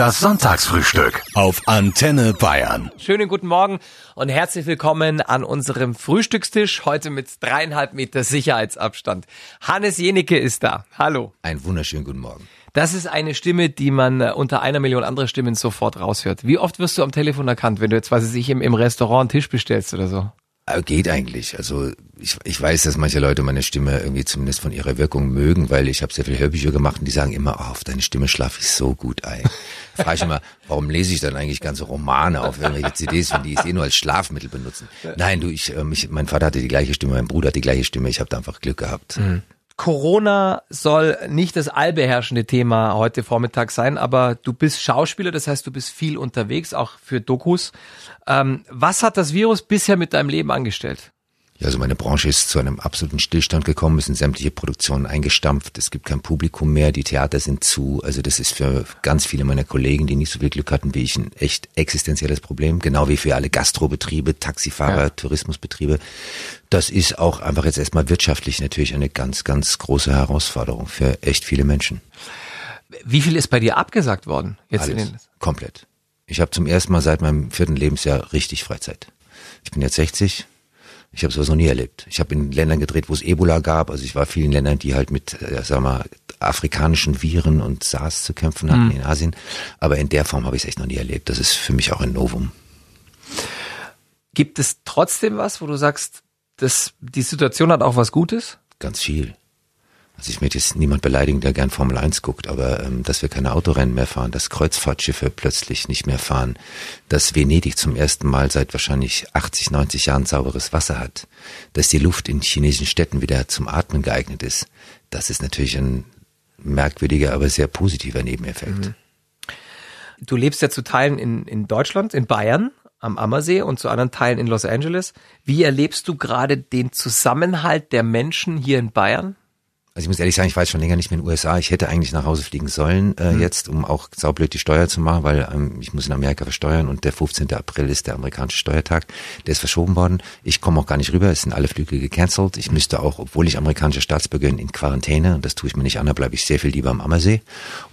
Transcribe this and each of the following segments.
Das Sonntagsfrühstück auf Antenne Bayern. Schönen guten Morgen und herzlich willkommen an unserem Frühstückstisch. Heute mit dreieinhalb Meter Sicherheitsabstand. Hannes Jenicke ist da. Hallo. Einen wunderschönen guten Morgen. Das ist eine Stimme, die man äh, unter einer Million anderer Stimmen sofort raushört. Wie oft wirst du am Telefon erkannt, wenn du jetzt, weiß ich, im, im Restaurant einen Tisch bestellst oder so? Äh, geht eigentlich. Also ich, ich weiß, dass manche Leute meine Stimme irgendwie zumindest von ihrer Wirkung mögen, weil ich habe sehr viele Hörbücher gemacht und die sagen immer, oh, auf deine Stimme schlafe ich so gut ein. Frage ich immer, warum lese ich dann eigentlich ganze Romane auf irgendwelche CDs, wenn die es eh nur als Schlafmittel benutzen? Nein, du, ich, äh, mich, mein Vater hatte die gleiche Stimme, mein Bruder hat die gleiche Stimme, ich habe da einfach Glück gehabt. Mhm. Corona soll nicht das allbeherrschende Thema heute Vormittag sein, aber du bist Schauspieler, das heißt, du bist viel unterwegs, auch für Dokus. Ähm, was hat das Virus bisher mit deinem Leben angestellt? Ja, also meine Branche ist zu einem absoluten Stillstand gekommen, es sind sämtliche Produktionen eingestampft, es gibt kein Publikum mehr, die Theater sind zu. Also das ist für ganz viele meiner Kollegen, die nicht so viel Glück hatten wie ich, ein echt existenzielles Problem, genau wie für alle Gastrobetriebe, Taxifahrer, ja. Tourismusbetriebe. Das ist auch einfach jetzt erstmal wirtschaftlich natürlich eine ganz, ganz große Herausforderung für echt viele Menschen. Wie viel ist bei dir abgesagt worden? Jetzt Alles, in den komplett. Ich habe zum ersten Mal seit meinem vierten Lebensjahr richtig Freizeit. Ich bin jetzt 60, ich habe sowas noch nie erlebt. Ich habe in Ländern gedreht, wo es Ebola gab. Also ich war vielen Ländern, die halt mit, äh, sag mal, afrikanischen Viren und SARS zu kämpfen hatten mhm. in Asien. Aber in der Form habe ich es echt noch nie erlebt. Das ist für mich auch ein Novum. Gibt es trotzdem was, wo du sagst, dass die Situation hat auch was Gutes? Ganz viel. Also ich möchte jetzt niemand beleidigen, der gern Formel 1 guckt, aber ähm, dass wir keine Autorennen mehr fahren, dass Kreuzfahrtschiffe plötzlich nicht mehr fahren, dass Venedig zum ersten Mal seit wahrscheinlich 80, 90 Jahren sauberes Wasser hat, dass die Luft in chinesischen Städten wieder zum Atmen geeignet ist, das ist natürlich ein merkwürdiger, aber sehr positiver Nebeneffekt. Mhm. Du lebst ja zu Teilen in, in Deutschland, in Bayern am Ammersee und zu anderen Teilen in Los Angeles. Wie erlebst du gerade den Zusammenhalt der Menschen hier in Bayern? Also ich muss ehrlich sagen, ich war jetzt schon länger nicht mehr in den USA. Ich hätte eigentlich nach Hause fliegen sollen äh, mhm. jetzt, um auch saublöd die Steuer zu machen, weil ähm, ich muss in Amerika versteuern und der 15. April ist der amerikanische Steuertag. Der ist verschoben worden. Ich komme auch gar nicht rüber. Es sind alle Flüge gecancelt. Ich müsste auch, obwohl ich amerikanischer Staatsbürger bin, in Quarantäne und das tue ich mir nicht an, da bleibe ich sehr viel lieber am Ammersee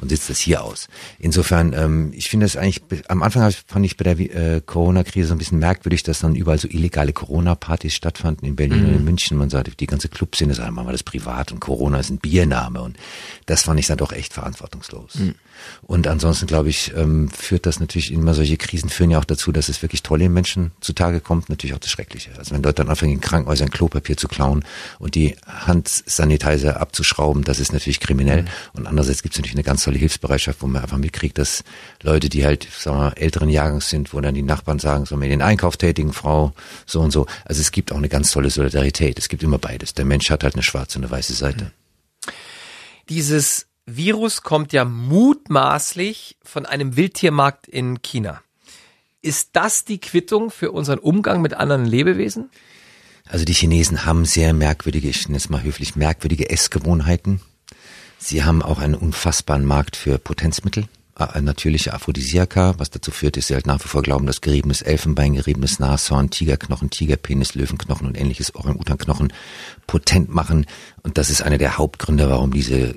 und sitze das hier aus. Insofern, ähm, ich finde es eigentlich, am Anfang fand ich bei der äh, Corona-Krise so ein bisschen merkwürdig, dass dann überall so illegale Corona-Partys stattfanden in Berlin mhm. und in München. Man sagte, die ganze Clubszene, das machen wir das privat und Corona Corona ist ein Biername und das fand ich dann doch echt verantwortungslos. Mhm. Und ansonsten glaube ich, ähm, führt das natürlich immer solche Krisen führen ja auch dazu, dass es wirklich tolle Menschen zutage kommt, natürlich auch das Schreckliche. Also wenn Leute dann anfangen, in Krankenhäusern Klopapier zu klauen und die Handsanitizer abzuschrauben, das ist natürlich kriminell. Mhm. Und andererseits gibt es natürlich eine ganz tolle Hilfsbereitschaft, wo man einfach mitkriegt, dass Leute, die halt, sagen wir, älteren Jahrgangs sind, wo dann die Nachbarn sagen, so mir den Einkauf tätigen, Frau, so und so. Also es gibt auch eine ganz tolle Solidarität. Es gibt immer beides. Der Mensch hat halt eine schwarze und eine weiße Seite. Mhm. Dieses Virus kommt ja mutmaßlich von einem Wildtiermarkt in China. Ist das die Quittung für unseren Umgang mit anderen Lebewesen? Also die Chinesen haben sehr merkwürdige, ich nenne es mal höflich, merkwürdige Essgewohnheiten. Sie haben auch einen unfassbaren Markt für Potenzmittel natürliche Aphrodisiaka, was dazu führt, dass sie halt nach wie vor glauben, dass geriebenes Elfenbein, geriebenes Nashorn, Tigerknochen, Tigerpenis, Löwenknochen und ähnliches Orang-Utan-Knochen potent machen. Und das ist einer der Hauptgründe, warum diese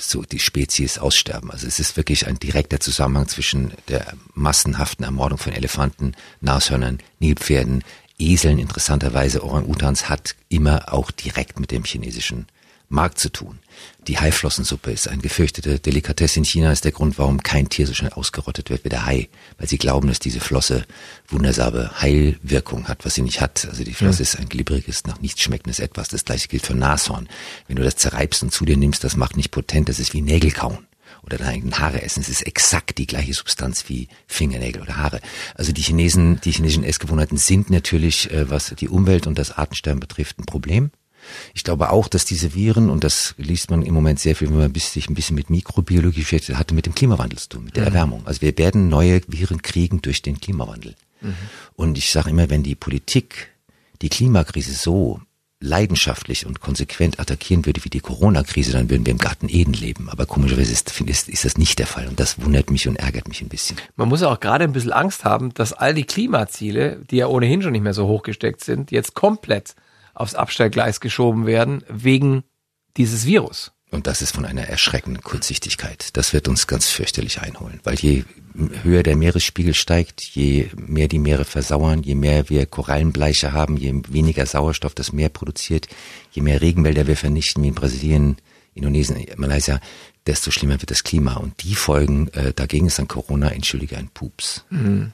so die Spezies aussterben. Also es ist wirklich ein direkter Zusammenhang zwischen der massenhaften Ermordung von Elefanten, Nashörnern, Nilpferden, Eseln, interessanterweise Orang-Utans hat immer auch direkt mit dem chinesischen Markt zu tun. Die Haiflossensuppe ist ein gefürchtete Delikatesse in China, ist der Grund, warum kein Tier so schnell ausgerottet wird wie der Hai, weil sie glauben, dass diese Flosse wundersame Heilwirkung hat, was sie nicht hat. Also die Flosse mhm. ist ein glibberiges, nach nichts schmeckendes Etwas. Das gleiche gilt für Nashorn. Wenn du das zerreibst und zu dir nimmst, das macht nicht potent, das ist wie Nägel kauen oder dein Haare essen. Es ist exakt die gleiche Substanz wie Fingernägel oder Haare. Also die Chinesen, die chinesischen Essgewohnheiten sind natürlich, äh, was die Umwelt und das Artensterben betrifft, ein Problem. Ich glaube auch, dass diese Viren, und das liest man im Moment sehr viel, wenn man sich ein bisschen mit Mikrobiologie beschäftigt, hatte mit dem Klimawandel zu tun, mit der mhm. Erwärmung. Also wir werden neue Viren kriegen durch den Klimawandel. Mhm. Und ich sage immer, wenn die Politik die Klimakrise so leidenschaftlich und konsequent attackieren würde wie die Corona-Krise, dann würden wir im Garten Eden leben. Aber komischerweise ist, ist, ist das nicht der Fall und das wundert mich und ärgert mich ein bisschen. Man muss ja auch gerade ein bisschen Angst haben, dass all die Klimaziele, die ja ohnehin schon nicht mehr so hochgesteckt sind, jetzt komplett aufs Abstellgleis geschoben werden wegen dieses Virus. Und das ist von einer erschreckenden Kurzsichtigkeit. Das wird uns ganz fürchterlich einholen, weil je höher der Meeresspiegel steigt, je mehr die Meere versauern, je mehr wir Korallenbleiche haben, je weniger Sauerstoff das Meer produziert, je mehr Regenwälder wir vernichten, wie in Brasilien, Indonesien, Malaysia, desto schlimmer wird das Klima. Und die Folgen äh, dagegen ist dann Corona, entschuldige, ein Pups. Mhm.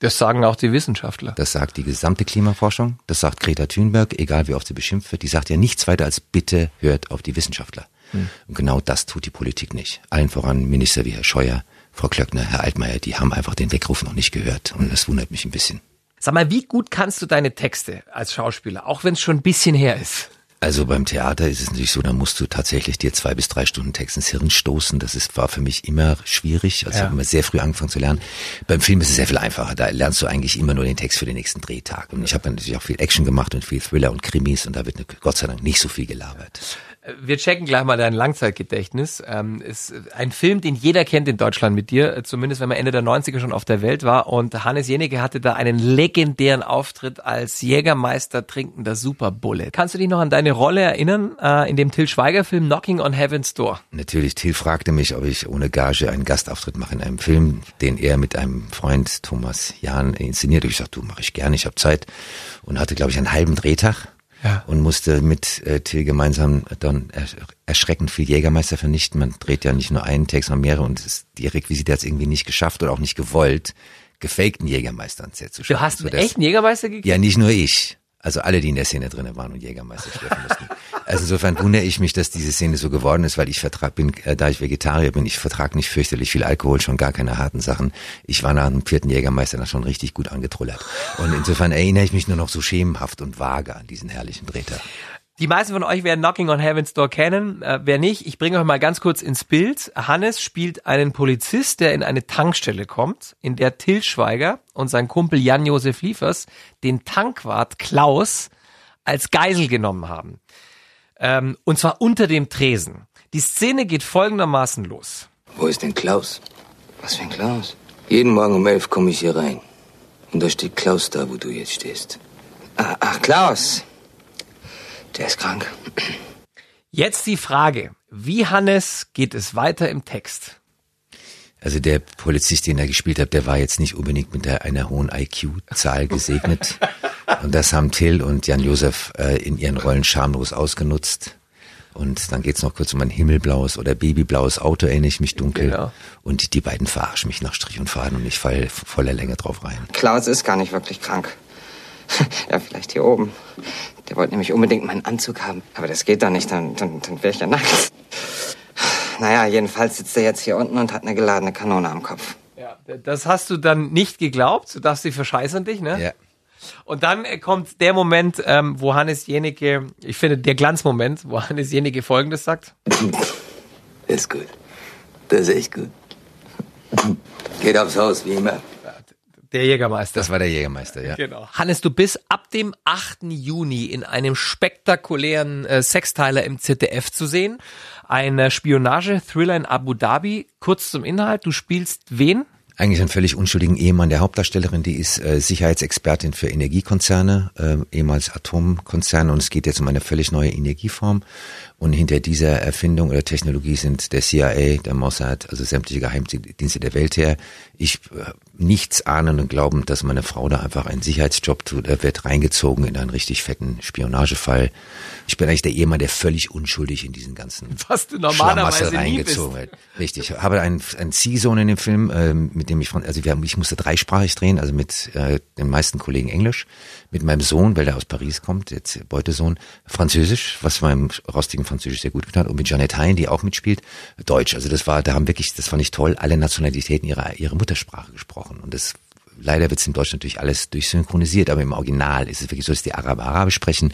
Das sagen auch die Wissenschaftler. Das sagt die gesamte Klimaforschung, das sagt Greta Thunberg, egal wie oft sie beschimpft wird, die sagt ja nichts weiter als bitte hört auf die Wissenschaftler. Hm. Und genau das tut die Politik nicht. Allen voran Minister wie Herr Scheuer, Frau Klöckner, Herr Altmaier, die haben einfach den Weckruf noch nicht gehört und das wundert mich ein bisschen. Sag mal, wie gut kannst du deine Texte als Schauspieler, auch wenn es schon ein bisschen her ist? Also beim Theater ist es natürlich so, da musst du tatsächlich dir zwei bis drei Stunden Text ins Hirn stoßen. Das ist, war für mich immer schwierig. Also ja. ich habe immer sehr früh angefangen zu lernen. Beim Film ist es sehr viel einfacher. Da lernst du eigentlich immer nur den Text für den nächsten Drehtag. Und ich habe natürlich auch viel Action gemacht und viel Thriller und Krimis und da wird Gott sei Dank nicht so viel gelabert. Wir checken gleich mal dein Langzeitgedächtnis. Ähm, ist ein Film, den jeder kennt in Deutschland mit dir, zumindest wenn man Ende der 90er schon auf der Welt war. Und Hannes Jenecke hatte da einen legendären Auftritt als Jägermeister trinkender Superbulle. Kannst du dich noch an deine Rolle erinnern äh, in dem Till Schweiger Film Knocking on Heaven's Door? Natürlich, Till fragte mich, ob ich ohne Gage einen Gastauftritt mache in einem Film, den er mit einem Freund Thomas Jahn inszeniert. Ich sagte, du mache ich gerne, ich habe Zeit. Und hatte, glaube ich, einen halben Drehtag ja. und musste mit äh, Till gemeinsam dann erschreckend viel Jägermeister vernichten. Man dreht ja nicht nur einen Text, sondern mehrere und ist, die Requisite hat es irgendwie nicht geschafft oder auch nicht gewollt, gefakten Jägermeister ans Set zu schaffen. Du hast einen echten Jägermeister gekriegt? Ja, nicht nur ich. Also alle, die in der Szene drinnen waren und Jägermeister schleppen mussten. Also insofern wundere ich mich, dass diese Szene so geworden ist, weil ich vertrag bin, äh, da ich Vegetarier bin, ich vertrag nicht fürchterlich viel Alkohol, schon gar keine harten Sachen. Ich war nach dem vierten Jägermeister dann schon richtig gut angetrullert. Und insofern erinnere ich mich nur noch so schemenhaft und vage an diesen herrlichen Drehtag. Die meisten von euch werden Knocking on Heaven's Door kennen. Äh, wer nicht, ich bringe euch mal ganz kurz ins Bild. Hannes spielt einen Polizist, der in eine Tankstelle kommt, in der Till Schweiger und sein Kumpel Jan-Josef Liefers den Tankwart Klaus als Geisel genommen haben. Ähm, und zwar unter dem Tresen. Die Szene geht folgendermaßen los. Wo ist denn Klaus? Was für ein Klaus? Jeden Morgen um elf komme ich hier rein. Und da steht Klaus da, wo du jetzt stehst. Ah, ach, Klaus. Der ist krank. Jetzt die Frage, wie Hannes geht es weiter im Text? Also der Polizist, den er gespielt hat, der war jetzt nicht unbedingt mit einer hohen IQ-Zahl gesegnet. und das haben Till und Jan-Josef äh, in ihren Rollen schamlos ausgenutzt. Und dann geht's noch kurz um ein himmelblaues oder babyblaues Auto, erinnere ich mich dunkel. Genau. Und die beiden verarschen mich nach Strich und Faden und ich falle voller Länge drauf rein. Klaus ist gar nicht wirklich krank. ja, vielleicht hier oben. Der wollte nämlich unbedingt meinen Anzug haben. Aber das geht doch nicht, dann, dann, dann wäre ich ja nackt. Naja, jedenfalls sitzt er jetzt hier unten und hat eine geladene Kanone am Kopf. Ja, das hast du dann nicht geglaubt. Du dachtest, sie verscheißern dich, ne? Ja. Und dann äh, kommt der Moment, ähm, wo Hannes Jenecke, ich finde der Glanzmoment, wo Hannes Jenecke Folgendes sagt. Ist gut. Das ist echt gut. Geht aufs Haus, wie immer. Der Jägermeister. Das war der Jägermeister, ja. Genau. Hannes, du bist ab dem 8. Juni in einem spektakulären äh, Sexteiler im ZDF zu sehen. Ein äh, Spionage-Thriller in Abu Dhabi. Kurz zum Inhalt, du spielst wen? eigentlich einen völlig unschuldigen Ehemann der Hauptdarstellerin, die ist äh, Sicherheitsexpertin für Energiekonzerne, äh, ehemals Atomkonzerne und es geht jetzt um eine völlig neue Energieform und hinter dieser Erfindung oder Technologie sind der CIA, der Mossad, also sämtliche Geheimdienste der Welt her. Ich äh, nichts ahnen und glauben, dass meine Frau da einfach einen Sicherheitsjob tut. Er wird reingezogen in einen richtig fetten Spionagefall. Ich bin eigentlich der Ehemann, der völlig unschuldig in diesen ganzen Was du normalerweise reingezogen wird. Richtig. Ich habe einen, einen Ziehsohn in dem Film, äh, mit dem ich also wir haben, ich musste dreisprachig drehen, also mit äh, den meisten Kollegen Englisch, mit meinem Sohn, weil der aus Paris kommt, jetzt Beutesohn, Französisch, was meinem rostigen Französisch sehr gut getan hat, und mit Janet Hein, die auch mitspielt, Deutsch. Also das war, da haben wirklich, das fand ich toll, alle Nationalitäten ihre, ihre Muttersprache gesprochen. Und das leider wird es in Deutschland natürlich alles durchsynchronisiert, aber im Original ist es wirklich so, dass die Araber Arabisch sprechen,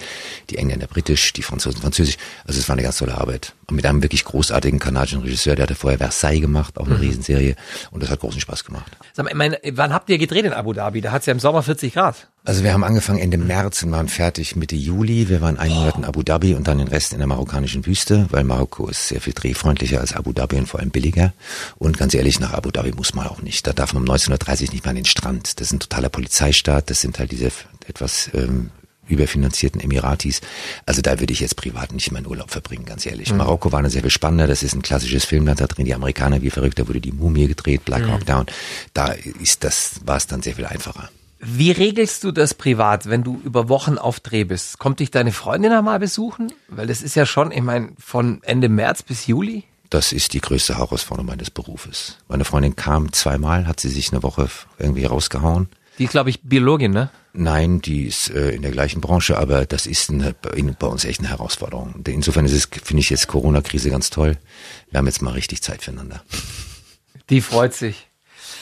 die Engländer Britisch, die Franzosen Französisch. Also es war eine ganz tolle Arbeit. Und mit einem wirklich großartigen kanadischen Regisseur, der hatte vorher Versailles gemacht, auch eine mhm. Riesenserie. Und das hat großen Spaß gemacht. Sag mal, ich meine, wann habt ihr gedreht in Abu Dhabi? Da hat es ja im Sommer 40 Grad. Also wir haben angefangen Ende März und waren fertig Mitte Juli. Wir waren einen Monat in Abu Dhabi und dann den Rest in der marokkanischen Wüste, weil Marokko ist sehr viel drehfreundlicher als Abu Dhabi und vor allem billiger. Und ganz ehrlich, nach Abu Dhabi muss man auch nicht. Da darf man um 1930 nicht mal an den Strand. Das ist ein totaler Polizeistaat. Das sind halt diese etwas ähm, überfinanzierten Emiratis. Also da würde ich jetzt privat nicht meinen Urlaub verbringen, ganz ehrlich. Mhm. Marokko war dann sehr viel spannender. Das ist ein klassisches Filmland, da drehen die Amerikaner wie verrückt. Da wurde die Mumie gedreht, Black Hawk mhm. Down. Da ist das, war es dann sehr viel einfacher. Wie regelst du das privat, wenn du über Wochen auf Dreh bist? Kommt dich deine Freundin einmal besuchen? Weil das ist ja schon, ich meine, von Ende März bis Juli. Das ist die größte Herausforderung meines Berufes. Meine Freundin kam zweimal, hat sie sich eine Woche irgendwie rausgehauen. Die ist, glaube ich, Biologin, ne? Nein, die ist äh, in der gleichen Branche, aber das ist eine, bei uns echt eine Herausforderung. Insofern ist es, finde ich jetzt Corona-Krise ganz toll. Wir haben jetzt mal richtig Zeit füreinander. Die freut sich.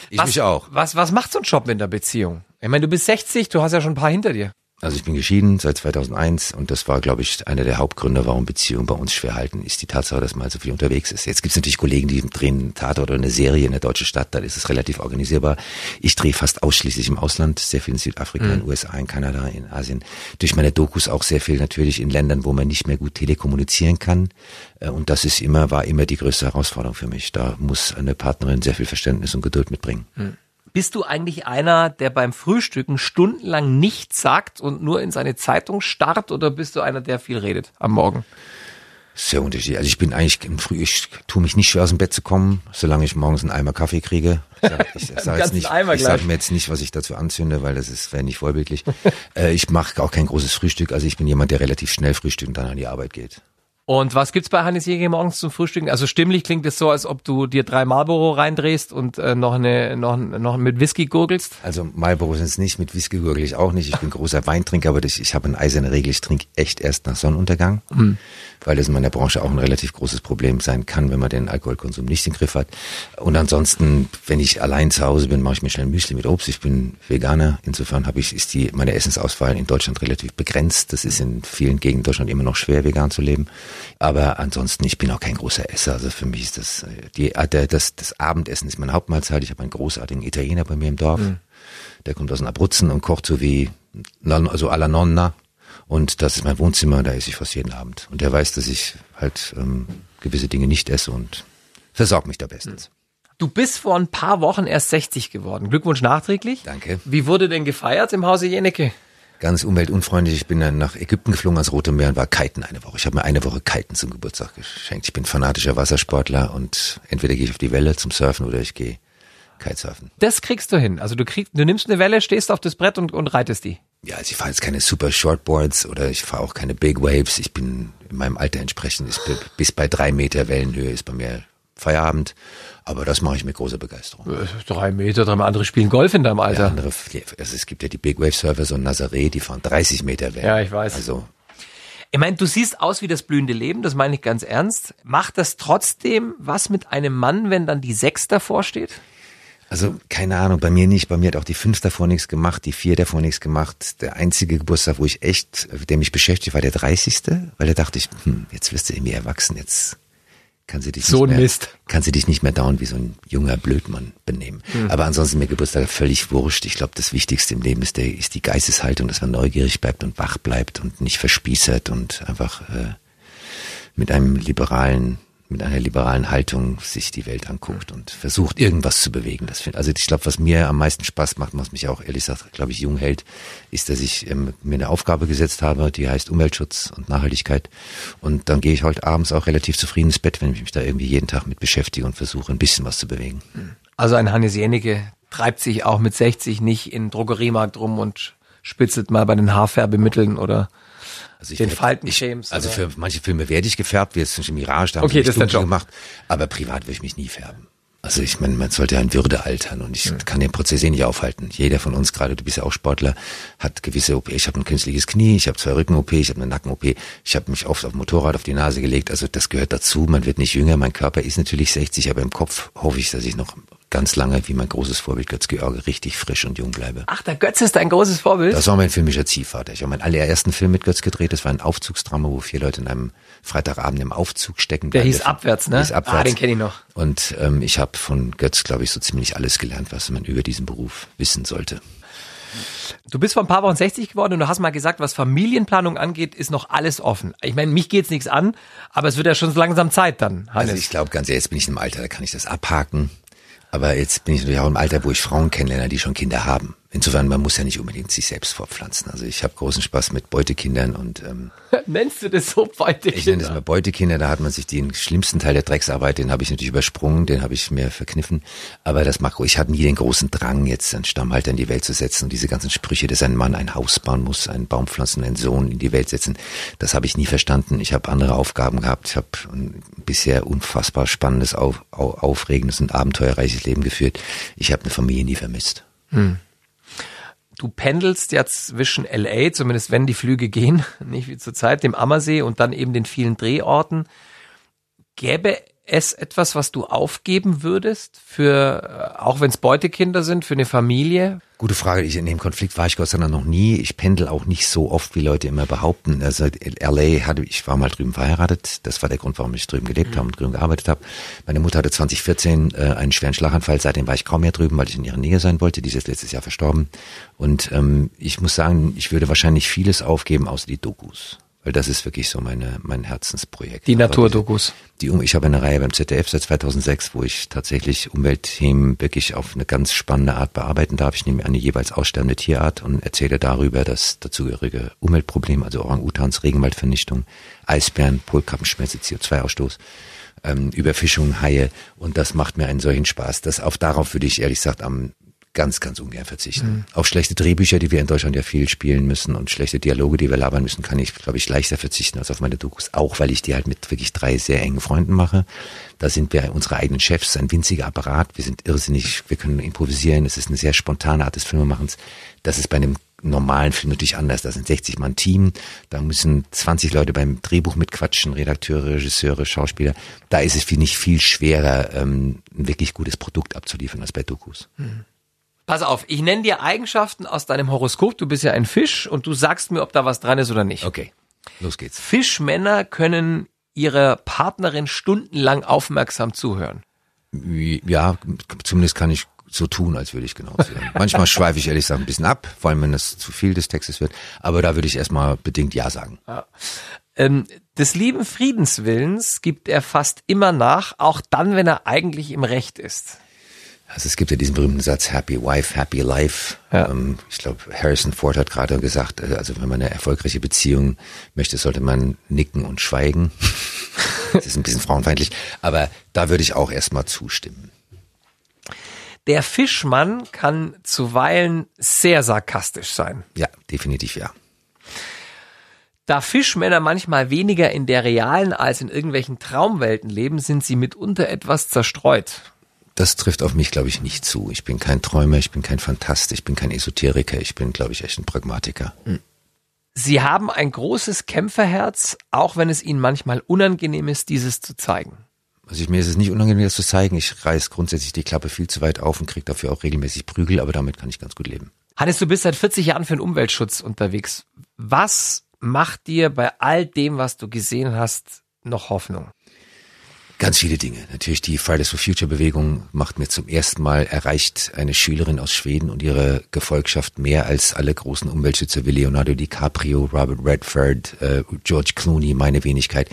Ich was, mich auch. Was, was macht so ein Job in der Beziehung? Ich meine, du bist 60, du hast ja schon ein paar hinter dir. Also ich bin geschieden seit 2001 und das war, glaube ich, einer der Hauptgründe, warum Beziehungen bei uns schwer halten, ist die Tatsache, dass man so viel unterwegs ist. Jetzt gibt es natürlich Kollegen, die drehen einen Tatort oder eine Serie in der deutschen Stadt, da ist es relativ organisierbar. Ich drehe fast ausschließlich im Ausland, sehr viel in Südafrika, mhm. in den USA, in Kanada, in Asien. Durch meine Dokus auch sehr viel natürlich in Ländern, wo man nicht mehr gut telekommunizieren kann. Äh, und das ist immer, war immer die größte Herausforderung für mich. Da muss eine Partnerin sehr viel Verständnis und Geduld mitbringen. Mhm. Bist du eigentlich einer, der beim Frühstücken stundenlang nichts sagt und nur in seine Zeitung starrt oder bist du einer, der viel redet am Morgen? Sehr unterschiedlich. Also ich bin eigentlich im Früh, ich tue mich nicht schwer aus dem Bett zu kommen, solange ich morgens einen Eimer Kaffee kriege. Ich sage sag jetzt nicht, ich sage mir jetzt nicht, was ich dazu anzünde, weil das ist wäre nicht vorbildlich. äh, ich mache auch kein großes Frühstück. Also ich bin jemand, der relativ schnell frühstückt und dann an die Arbeit geht. Und was gibt's bei Hannes Jäger morgens zum Frühstücken? Also stimmlich klingt es so, als ob du dir drei Marlboro reindrehst und äh, noch eine noch, noch mit Whisky gurgelst. Also Marlboro sind es nicht, mit Whisky gurgel ich auch nicht. Ich bin großer Weintrinker, aber das, ich habe eine eiserne Regel, ich trinke echt erst nach Sonnenuntergang. Mhm weil es in meiner Branche auch ein relativ großes Problem sein kann, wenn man den Alkoholkonsum nicht im Griff hat. Und ansonsten, wenn ich allein zu Hause bin, mache ich mir schnell Müsli mit Obst. Ich bin Veganer, insofern habe ich ist die meine Essensauswahl in Deutschland relativ begrenzt. Das ist in vielen Gegenden Deutschland immer noch schwer, vegan zu leben. Aber ansonsten, ich bin auch kein großer Esser. Also für mich ist das äh, die der, das das Abendessen ist meine Hauptmahlzeit. Ich habe einen großartigen Italiener bei mir im Dorf. Mhm. Der kommt aus den Abruzzen und kocht so wie also alla nonna, und das ist mein Wohnzimmer, da esse ich fast jeden Abend. Und der weiß, dass ich halt ähm, gewisse Dinge nicht esse und versorge mich da bestens. Du bist vor ein paar Wochen erst 60 geworden. Glückwunsch nachträglich. Danke. Wie wurde denn gefeiert im Hause Jenecke? Ganz umweltunfreundlich. Ich bin dann nach Ägypten geflogen ans Rote Meer und war kiten eine Woche. Ich habe mir eine Woche kiten zum Geburtstag geschenkt. Ich bin fanatischer Wassersportler und entweder gehe ich auf die Welle zum Surfen oder ich gehe Kitesurfen. Das kriegst du hin. Also du kriegst, du nimmst eine Welle, stehst auf das Brett und, und reitest die ja, also ich fahre jetzt keine super Shortboards oder ich fahre auch keine Big Waves. Ich bin in meinem Alter entsprechend, ist bis bei drei Meter Wellenhöhe ist bei mir Feierabend. Aber das mache ich mit großer Begeisterung. Äh, drei Meter, drei andere spielen Golf in deinem Alter. Ja, andere, also es gibt ja die Big Wave Surfers und Nazaré, die fahren 30 Meter Wellen. Ja, ich weiß. Also ich meine, du siehst aus wie das blühende Leben, das meine ich ganz ernst. Macht das trotzdem was mit einem Mann, wenn dann die Sechs davor steht? Also keine Ahnung, bei mir nicht. Bei mir hat auch die fünf davor nichts gemacht, die vier davor nichts gemacht. Der einzige Geburtstag, wo ich echt, der mich beschäftigt, war der 30. Weil da dachte ich, hm, jetzt wirst du irgendwie erwachsen, jetzt kann sie dich so nicht mehr, Mist. kann sie dich nicht mehr dauernd wie so ein junger Blödmann benehmen. Hm. Aber ansonsten mir Geburtstag völlig wurscht. Ich glaube, das Wichtigste im Leben ist, der, ist die Geisteshaltung, dass man neugierig bleibt und wach bleibt und nicht verspießert und einfach äh, mit einem liberalen mit einer liberalen Haltung sich die Welt anguckt und versucht, irgendwas zu bewegen. Das find, also ich glaube, was mir am meisten Spaß macht, was mich auch ehrlich gesagt, glaube ich, jung hält, ist, dass ich ähm, mir eine Aufgabe gesetzt habe, die heißt Umweltschutz und Nachhaltigkeit. Und dann gehe ich heute abends auch relativ zufrieden ins Bett, wenn ich mich da irgendwie jeden Tag mit beschäftige und versuche, ein bisschen was zu bewegen. Also ein Hannes Jennecke treibt sich auch mit 60 nicht in Drogeriemarkt rum und spitzelt mal bei den Haarfärbemitteln oder also ich den Faltencremes. Also für manche Filme werde ich gefärbt, wie jetzt zum Mirage, da haben okay, das dunkel gemacht, aber privat würde ich mich nie färben. Also ich meine, man sollte ja in Würde altern und ich mhm. kann den Prozess eh nicht aufhalten. Jeder von uns, gerade du bist ja auch Sportler, hat gewisse OP. Ich habe ein künstliches Knie, ich habe zwei Rücken-OP, ich habe eine Nacken-OP, ich habe mich oft auf Motorrad auf die Nase gelegt. Also das gehört dazu. Man wird nicht jünger. Mein Körper ist natürlich 60, aber im Kopf hoffe ich, dass ich noch ganz lange, wie mein großes Vorbild Götz-George, richtig frisch und jung bleibe. Ach, der Götz ist dein großes Vorbild? Das war mein filmischer Ziehvater. Ich habe meinen allerersten Film mit Götz gedreht. Das war ein Aufzugsdrama, wo vier Leute in einem Freitagabend im Aufzug stecken. Der hieß Abwärts, ne? Hieß Abwärts. Ah, den kenne ich noch. Und ähm, ich habe von Götz, glaube ich, so ziemlich alles gelernt, was man über diesen Beruf wissen sollte. Du bist vor ein paar Wochen 60 geworden und du hast mal gesagt, was Familienplanung angeht, ist noch alles offen. Ich meine, mich geht's nichts an, aber es wird ja schon so langsam Zeit dann. Hannes. Also ich glaube, ganz ehrlich, jetzt bin ich im Alter, da kann ich das abhaken. Aber jetzt bin ich natürlich auch im Alter, wo ich Frauen kennenlerne, die schon Kinder haben. Insofern, man muss ja nicht unbedingt sich selbst fortpflanzen. Also ich habe großen Spaß mit Beutekindern und ähm, Nennst du das so Beutekinder? ich nenne das mal Beutekinder, da hat man sich den schlimmsten Teil der Drecksarbeit, den habe ich natürlich übersprungen, den habe ich mir verkniffen. Aber das mag ich hatte nie den großen Drang, jetzt einen Stammhalter in die Welt zu setzen und diese ganzen Sprüche, dass ein Mann ein Haus bauen muss, einen Baum pflanzen, einen Sohn in die Welt setzen, das habe ich nie verstanden. Ich habe andere Aufgaben gehabt, ich habe ein bisher unfassbar spannendes, auf, aufregendes und abenteuerreiches Leben geführt. Ich habe eine Familie nie vermisst. Hm. Du pendelst ja zwischen LA, zumindest wenn die Flüge gehen, nicht wie zurzeit, dem Ammersee und dann eben den vielen Drehorten. Gäbe es etwas, was du aufgeben würdest für, äh, auch wenn es Beutekinder sind, für eine Familie? Gute Frage. Ich, in dem Konflikt war ich Gott sei Dank noch nie. Ich pendel auch nicht so oft, wie Leute immer behaupten. Also LA hatte, ich war mal drüben verheiratet. Das war der Grund, warum ich drüben gelebt mhm. habe und drüben gearbeitet habe. Meine Mutter hatte 2014 äh, einen schweren Schlaganfall. Seitdem war ich kaum mehr drüben, weil ich in ihrer Nähe sein wollte. Die ist letztes Jahr verstorben. Und ähm, ich muss sagen, ich würde wahrscheinlich vieles aufgeben, außer die Dokus. Weil das ist wirklich so meine, mein Herzensprojekt. Die Naturdokus. Die, ich habe eine Reihe beim ZDF seit 2006, wo ich tatsächlich Umweltthemen wirklich auf eine ganz spannende Art bearbeiten darf. Ich nehme eine jeweils aussterbende Tierart und erzähle darüber das dazugehörige Umweltproblem, also Orang-Utans, Regenwaldvernichtung, Eisbären, Polkappenschmelze, CO2-Ausstoß, ähm, Überfischung, Haie und das macht mir einen solchen Spaß. Das auf darauf würde ich ehrlich gesagt am ganz, ganz ungern verzichten. Mhm. Auf schlechte Drehbücher, die wir in Deutschland ja viel spielen müssen und schlechte Dialoge, die wir labern müssen, kann ich, glaube ich, leichter verzichten als auf meine Dokus. Auch weil ich die halt mit wirklich drei sehr engen Freunden mache. Da sind wir unsere eigenen Chefs, ein winziger Apparat. Wir sind irrsinnig, wir können improvisieren. Es ist eine sehr spontane Art des Filmemachens. Das ist bei einem normalen Film natürlich anders. Da sind 60 Mann Team, da müssen 20 Leute beim Drehbuch mitquatschen, Redakteure, Regisseure, Schauspieler. Da ist es viel nicht viel schwerer, ähm, ein wirklich gutes Produkt abzuliefern als bei Dokus. Mhm. Pass auf, ich nenne dir Eigenschaften aus deinem Horoskop. Du bist ja ein Fisch und du sagst mir, ob da was dran ist oder nicht. Okay, los geht's. Fischmänner können ihrer Partnerin stundenlang aufmerksam zuhören. Ja, zumindest kann ich so tun, als würde ich genau zuhören. Manchmal schweife ich ehrlich gesagt ein bisschen ab, vor allem wenn es zu viel des Textes wird. Aber da würde ich erstmal bedingt Ja sagen. Ja. Ähm, des lieben Friedenswillens gibt er fast immer nach, auch dann, wenn er eigentlich im Recht ist. Also es gibt ja diesen berühmten Satz Happy Wife, Happy Life. Ja. Ähm, ich glaube, Harrison Ford hat gerade gesagt, äh, also wenn man eine erfolgreiche Beziehung möchte, sollte man nicken und schweigen. das ist ein bisschen frauenfeindlich, aber da würde ich auch erstmal zustimmen. Der Fischmann kann zuweilen sehr sarkastisch sein. Ja, definitiv ja. Da Fischmänner manchmal weniger in der realen als in irgendwelchen Traumwelten leben, sind sie mitunter etwas zerstreut das trifft auf mich, glaube ich, nicht zu. Ich bin kein Träumer, ich bin kein Fantast, ich bin kein Esoteriker, ich bin, glaube ich, echt ein Pragmatiker. Hm. Sie haben ein großes Kämpferherz, auch wenn es Ihnen manchmal unangenehm ist, dieses zu zeigen. Also ich, mir ist es nicht unangenehm, das zu zeigen. Ich reiß grundsätzlich die Klappe viel zu weit auf und kriege dafür auch regelmäßig Prügel, aber damit kann ich ganz gut leben. Hannes, du bist seit 40 Jahren für den Umweltschutz unterwegs. Was macht dir bei all dem, was du gesehen hast, noch Hoffnung? Ganz viele Dinge. Natürlich die Fridays for Future Bewegung macht mir zum ersten Mal erreicht eine Schülerin aus Schweden und ihre Gefolgschaft mehr als alle großen Umweltschützer wie Leonardo DiCaprio, Robert Redford, äh, George Clooney, meine Wenigkeit.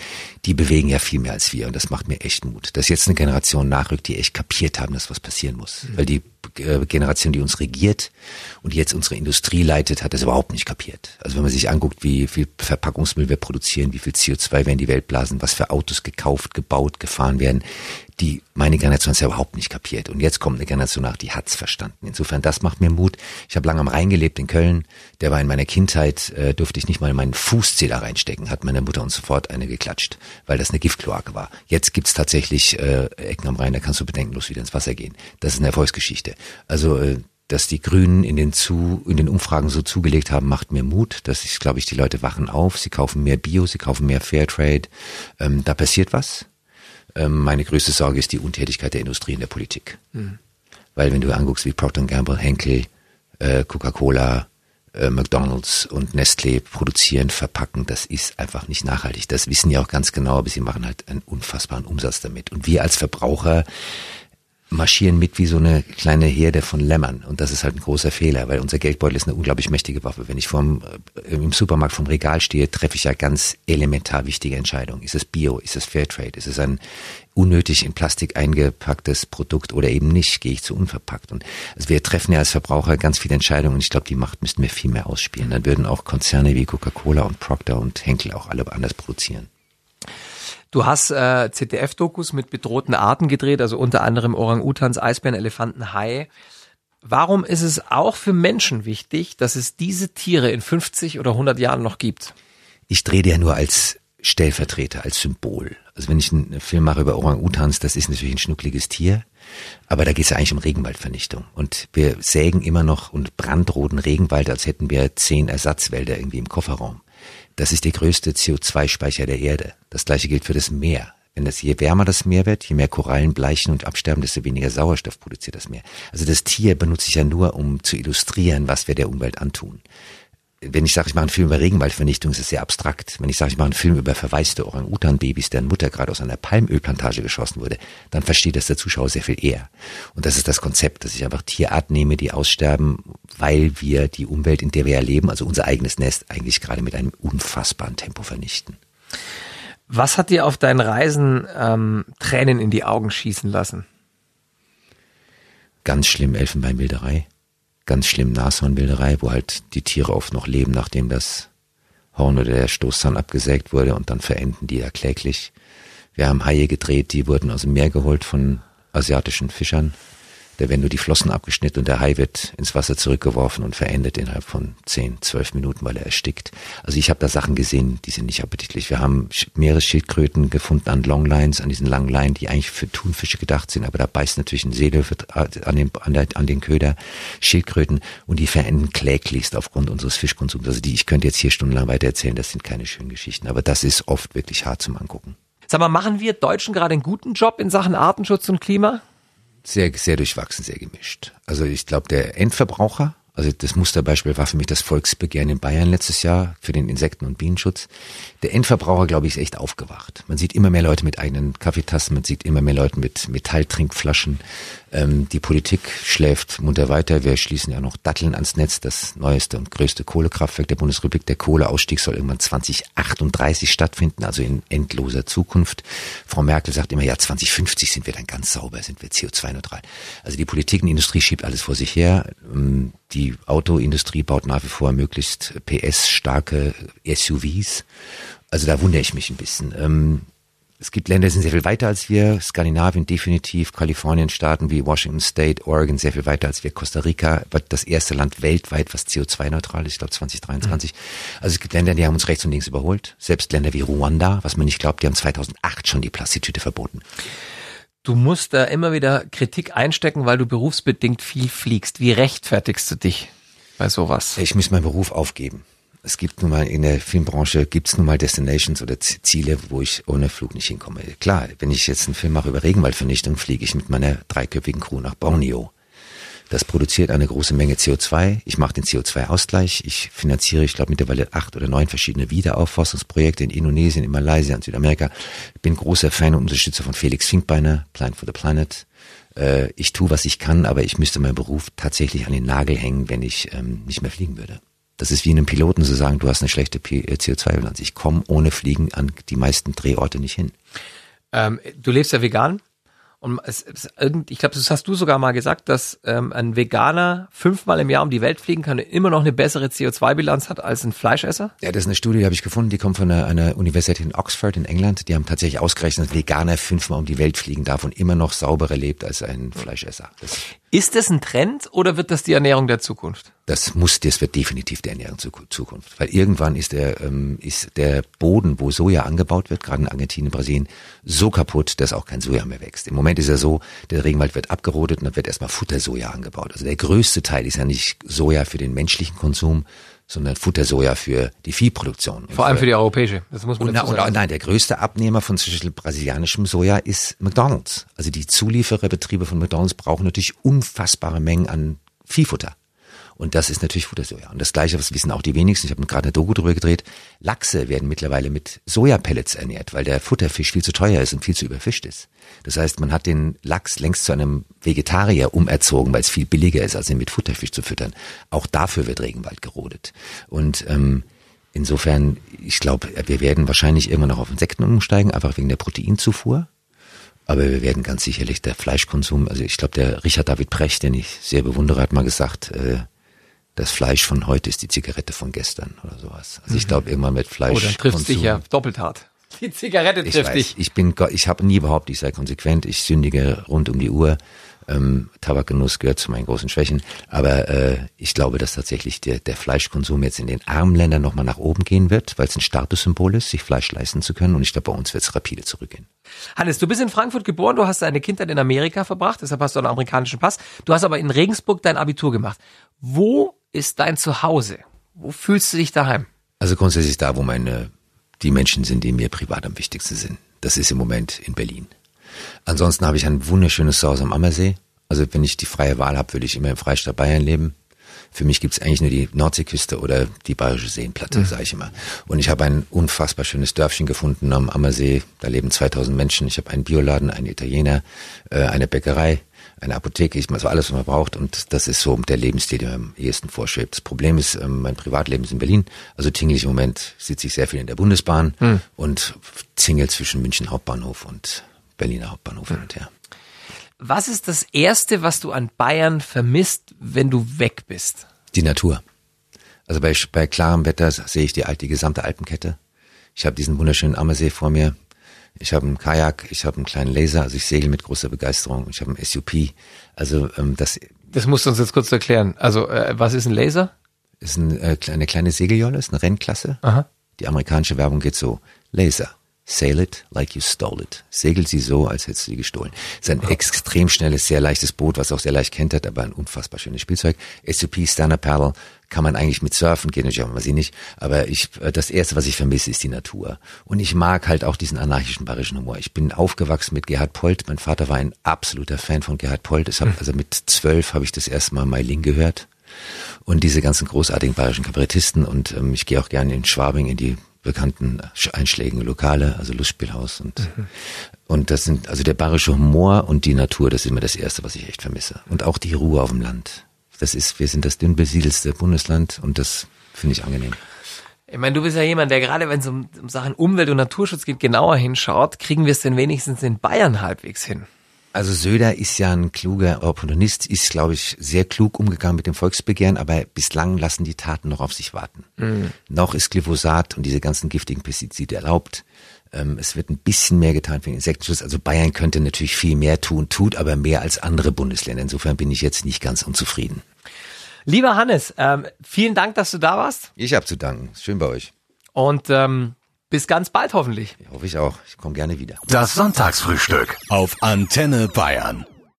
Die bewegen ja viel mehr als wir und das macht mir echt Mut. Dass jetzt eine Generation nachrückt, die echt kapiert haben, dass was passieren muss. Mhm. Weil die Generation, die uns regiert und jetzt unsere Industrie leitet, hat das überhaupt nicht kapiert. Also wenn man sich anguckt, wie viel Verpackungsmüll wir produzieren, wie viel CO2 wir in die Welt blasen, was für Autos gekauft, gebaut, gefahren werden, die meine Generation ist ja überhaupt nicht kapiert. Und jetzt kommt eine Generation nach, die hat's verstanden. Insofern, das macht mir Mut. Ich habe lange am Rhein gelebt in Köln. Der war in meiner Kindheit, äh, durfte ich nicht mal meinen Fußzeh da reinstecken, hat meine Mutter uns sofort eine geklatscht, weil das eine Giftkloake war. Jetzt gibt's tatsächlich äh, Ecken am Rhein, da kannst du bedenkenlos wieder ins Wasser gehen. Das ist eine Erfolgsgeschichte. Also äh, dass die Grünen in den, zu, in den Umfragen so zugelegt haben, macht mir Mut. Das ist, glaube ich, die Leute wachen auf. Sie kaufen mehr Bio, sie kaufen mehr Fairtrade. Ähm, da passiert was. Ähm, meine größte Sorge ist die Untätigkeit der Industrie in der Politik. Mhm. Weil wenn du anguckst, wie Procter Gamble, Henkel, äh, Coca-Cola, äh, McDonalds und Nestlé produzieren, verpacken, das ist einfach nicht nachhaltig. Das wissen die auch ganz genau, aber sie machen halt einen unfassbaren Umsatz damit. Und wir als Verbraucher marschieren mit wie so eine kleine Herde von Lämmern. Und das ist halt ein großer Fehler, weil unser Geldbeutel ist eine unglaublich mächtige Waffe. Wenn ich vom, äh, im Supermarkt vom Regal stehe, treffe ich ja ganz elementar wichtige Entscheidungen. Ist es Bio? Ist es Fairtrade? Ist es ein unnötig in Plastik eingepacktes Produkt oder eben nicht? Gehe ich zu unverpackt? Und also wir treffen ja als Verbraucher ganz viele Entscheidungen und ich glaube, die Macht müssten wir viel mehr ausspielen. Dann würden auch Konzerne wie Coca-Cola und Procter und Henkel auch alle anders produzieren. Du hast äh, ZDF-Dokus mit bedrohten Arten gedreht, also unter anderem Orang-Utans, Eisbären, Elefanten, Hai. Warum ist es auch für Menschen wichtig, dass es diese Tiere in 50 oder 100 Jahren noch gibt? Ich drehe ja nur als Stellvertreter, als Symbol. Also wenn ich einen Film mache über Orang-Utans, das ist natürlich ein schnuckliges Tier, aber da geht es ja eigentlich um Regenwaldvernichtung. Und wir sägen immer noch und brandroten Regenwald, als hätten wir zehn Ersatzwälder irgendwie im Kofferraum. Das ist der größte CO2-Speicher der Erde. Das gleiche gilt für das Meer. Wenn das je wärmer das Meer wird, je mehr Korallen bleichen und absterben, desto weniger Sauerstoff produziert das Meer. Also das Tier benutze ich ja nur, um zu illustrieren, was wir der Umwelt antun wenn ich sage, ich mache einen Film über Regenwaldvernichtung, ist es sehr abstrakt. Wenn ich sage, ich mache einen Film über verwaiste Orang-Utan-Babys, deren Mutter gerade aus einer Palmölplantage geschossen wurde, dann versteht das der Zuschauer sehr viel eher. Und das ist das Konzept, dass ich einfach Tierarten nehme, die aussterben, weil wir die Umwelt, in der wir ja leben, also unser eigenes Nest, eigentlich gerade mit einem unfassbaren Tempo vernichten. Was hat dir auf deinen Reisen ähm, Tränen in die Augen schießen lassen? Ganz schlimm Elfenbeinbilderei ganz schlimm Nashornbilderei, wo halt die Tiere oft noch leben, nachdem das Horn oder der Stoßzahn abgesägt wurde und dann verenden die ja kläglich. Wir haben Haie gedreht, die wurden aus dem Meer geholt von asiatischen Fischern da werden nur die Flossen abgeschnitten und der Hai wird ins Wasser zurückgeworfen und verendet innerhalb von zehn, zwölf Minuten, weil er erstickt. Also ich habe da Sachen gesehen, die sind nicht appetitlich. Wir haben Meeresschildkröten gefunden an Longlines, an diesen langen Leinen, die eigentlich für Thunfische gedacht sind, aber da beißt natürlich ein Seelöwe an den, an, der, an den Köder, Schildkröten und die verenden kläglichst aufgrund unseres Fischkonsums. Also die, ich könnte jetzt hier stundenlang weiter erzählen, das sind keine schönen Geschichten, aber das ist oft wirklich hart zum Angucken. Sag mal, machen wir Deutschen gerade einen guten Job in Sachen Artenschutz und Klima? Sehr, sehr durchwachsen, sehr gemischt. Also ich glaube, der Endverbraucher also das Musterbeispiel war für mich das Volksbegehren in Bayern letztes Jahr für den Insekten- und Bienenschutz. Der Endverbraucher, glaube ich, ist echt aufgewacht. Man sieht immer mehr Leute mit eigenen Kaffeetassen, man sieht immer mehr Leute mit Metalltrinkflaschen. Ähm, die Politik schläft munter weiter. Wir schließen ja noch Datteln ans Netz, das neueste und größte Kohlekraftwerk der Bundesrepublik. Der Kohleausstieg soll irgendwann 2038 stattfinden, also in endloser Zukunft. Frau Merkel sagt immer, ja, 2050 sind wir dann ganz sauber, sind wir CO2-neutral. Also die Politik und Industrie schiebt alles vor sich her. Ähm, die Autoindustrie baut nach wie vor möglichst PS-starke SUVs. Also da wundere ich mich ein bisschen. Es gibt Länder, die sind sehr viel weiter als wir. Skandinavien definitiv, Kalifornien, Staaten wie Washington State, Oregon sehr viel weiter als wir. Costa Rica wird das erste Land weltweit, was CO2-neutral ist, ich glaube 2023. Mhm. Also es gibt Länder, die haben uns rechts und links überholt. Selbst Länder wie Ruanda, was man nicht glaubt, die haben 2008 schon die Plastiktüte verboten. Du musst da immer wieder Kritik einstecken, weil du berufsbedingt viel fliegst. Wie rechtfertigst du dich bei sowas? Ich muss meinen Beruf aufgeben. Es gibt nun mal in der Filmbranche gibt's nun mal Destinations oder Ziele, wo ich ohne Flug nicht hinkomme. Klar, wenn ich jetzt einen Film mache über Regenwaldvernichtung, fliege ich mit meiner dreiköpfigen Crew nach Borneo. Das produziert eine große Menge CO2. Ich mache den CO2-Ausgleich. Ich finanziere, ich glaube, mittlerweile acht oder neun verschiedene Wiederaufforstungsprojekte in Indonesien, in Malaysia und Südamerika. Ich bin großer Fan und Unterstützer von Felix Finkbeiner, Plan for the Planet. Äh, ich tue, was ich kann, aber ich müsste meinen Beruf tatsächlich an den Nagel hängen, wenn ich ähm, nicht mehr fliegen würde. Das ist wie einem Piloten zu sagen, du hast eine schlechte äh, CO2-Bilanz. Ich komme ohne Fliegen an die meisten Drehorte nicht hin. Ähm, du lebst ja vegan? Und es, es, ich glaube, das hast du sogar mal gesagt, dass ähm, ein Veganer fünfmal im Jahr um die Welt fliegen kann und immer noch eine bessere CO2-Bilanz hat als ein Fleischesser? Ja, das ist eine Studie, die habe ich gefunden, die kommt von einer, einer Universität in Oxford in England. Die haben tatsächlich ausgerechnet, dass ein Veganer fünfmal um die Welt fliegen darf und immer noch sauberer lebt als ein Fleischesser. Das ist das ein Trend oder wird das die Ernährung der Zukunft? Das muss, das wird definitiv der Ernährung der Zukunft. Weil irgendwann ist der, ähm, ist der Boden, wo Soja angebaut wird, gerade in Argentinien, Brasilien, so kaputt, dass auch kein Soja mehr wächst. Im Moment ist er so, der Regenwald wird abgerodet und dann wird erstmal Futtersoja angebaut. Also der größte Teil ist ja nicht Soja für den menschlichen Konsum, sondern Futtersoja für die Viehproduktion. Vor allem für die europäische. Das muss man und, und, und, nein, der größte Abnehmer von brasilianischem Soja ist McDonald's. Also die Zuliefererbetriebe von McDonald's brauchen natürlich unfassbare Mengen an Viehfutter. Und das ist natürlich Futtersoja. Und das Gleiche, was wissen auch die wenigsten, ich habe gerade eine Doku drüber gedreht, Lachse werden mittlerweile mit Sojapellets ernährt, weil der Futterfisch viel zu teuer ist und viel zu überfischt ist. Das heißt, man hat den Lachs längst zu einem Vegetarier umerzogen, weil es viel billiger ist, als ihn mit Futterfisch zu füttern. Auch dafür wird Regenwald gerodet. Und ähm, insofern, ich glaube, wir werden wahrscheinlich irgendwann noch auf Insekten umsteigen, einfach wegen der Proteinzufuhr. Aber wir werden ganz sicherlich der Fleischkonsum, also ich glaube, der Richard David Precht, den ich sehr bewundere, hat mal gesagt, äh, das Fleisch von heute ist die Zigarette von gestern oder sowas. Also ich Mhm. glaube, irgendwann mit Fleisch. Oh, dann trifft dich ja doppelt hart. Die Zigarette Ich trifft weiß, dich. ich bin, ich habe nie behauptet, ich sei konsequent, ich sündige rund um die Uhr. Ähm, Tabakgenuss gehört zu meinen großen Schwächen, aber äh, ich glaube, dass tatsächlich der, der Fleischkonsum jetzt in den armen Ländern nochmal nach oben gehen wird, weil es ein Statussymbol ist, sich Fleisch leisten zu können. Und ich glaube, bei uns wird es rapide zurückgehen. Hannes, du bist in Frankfurt geboren, du hast deine Kindheit in Amerika verbracht, deshalb hast du einen amerikanischen Pass. Du hast aber in Regensburg dein Abitur gemacht. Wo ist dein Zuhause? Wo fühlst du dich daheim? Also grundsätzlich da, wo meine die Menschen sind, die mir privat am wichtigsten sind. Das ist im Moment in Berlin. Ansonsten habe ich ein wunderschönes Zuhause am Ammersee. Also wenn ich die freie Wahl habe, würde ich immer im Freistaat Bayern leben. Für mich gibt's eigentlich nur die Nordseeküste oder die Bayerische Seenplatte, sage ich immer. Und ich habe ein unfassbar schönes Dörfchen gefunden am Ammersee. Da leben 2000 Menschen. Ich habe einen Bioladen, einen Italiener, äh, eine Bäckerei, eine Apotheke, ich also alles, was man braucht. Und das ist so der Lebensstil, der mir am ehesten vorschwebt. Das Problem ist, ähm, mein Privatleben ist in Berlin. Also tingle ich im Moment, sitze ich sehr viel in der Bundesbahn und zingel zwischen München Hauptbahnhof und Berliner Hauptbahnhof hin und her. Was ist das Erste, was du an Bayern vermisst, wenn du weg bist? Die Natur. Also bei, bei klarem Wetter sehe ich die, die gesamte Alpenkette. Ich habe diesen wunderschönen Ammersee vor mir. Ich habe einen Kajak, ich habe einen kleinen Laser, also ich segel mit großer Begeisterung. Ich habe einen SUP. Also ähm, das Das musst du uns jetzt kurz erklären. Also, äh, was ist ein Laser? ist ein, äh, eine kleine Segeljolle, ist eine Rennklasse. Aha. Die amerikanische Werbung geht so. Laser. Sail it like you stole it. Segelt sie so, als hättest du sie gestohlen. Ist ein extrem schnelles, sehr leichtes Boot, was auch sehr leicht kentert, aber ein unfassbar schönes Spielzeug. SUP, Stand-Up Paddle, kann man eigentlich mit surfen, natürlich auch, weiß ich nicht. Aber ich, äh, das erste, was ich vermisse, ist die Natur. Und ich mag halt auch diesen anarchischen bayerischen Humor. Ich bin aufgewachsen mit Gerhard Polt. Mein Vater war ein absoluter Fan von Gerhard Polt. Ich hab, also mit zwölf habe ich das erste Mal Meiling gehört und diese ganzen großartigen bayerischen Kabarettisten und ähm, ich gehe auch gerne in Schwabing in die bekannten sch- einschlägigen Lokale, also Lustspielhaus und und das sind also der bayerische Humor und die Natur, das ist immer das erste, was ich echt vermisse und auch die Ruhe auf dem Land. Das ist wir sind das dünn besiedelste Bundesland und das finde ich angenehm. Ich meine, du bist ja jemand, der gerade, wenn es um, um Sachen Umwelt und Naturschutz geht, genauer hinschaut. Kriegen wir es denn wenigstens in Bayern halbwegs hin? Also Söder ist ja ein kluger Opportunist, ist, glaube ich, sehr klug umgegangen mit dem Volksbegehren, aber bislang lassen die Taten noch auf sich warten. Noch ist Glyphosat und diese ganzen giftigen Pestizide erlaubt. Ähm, es wird ein bisschen mehr getan für den Insektenschutz. Also Bayern könnte natürlich viel mehr tun, tut aber mehr als andere Bundesländer. Insofern bin ich jetzt nicht ganz unzufrieden. Lieber Hannes, ähm, vielen Dank, dass du da warst Ich habe zu danken. Schön bei euch. und ähm, bis ganz bald hoffentlich. Hoffe ich auch. Ich komme gerne wieder. Das Sonntagsfrühstück auf Antenne Bayern.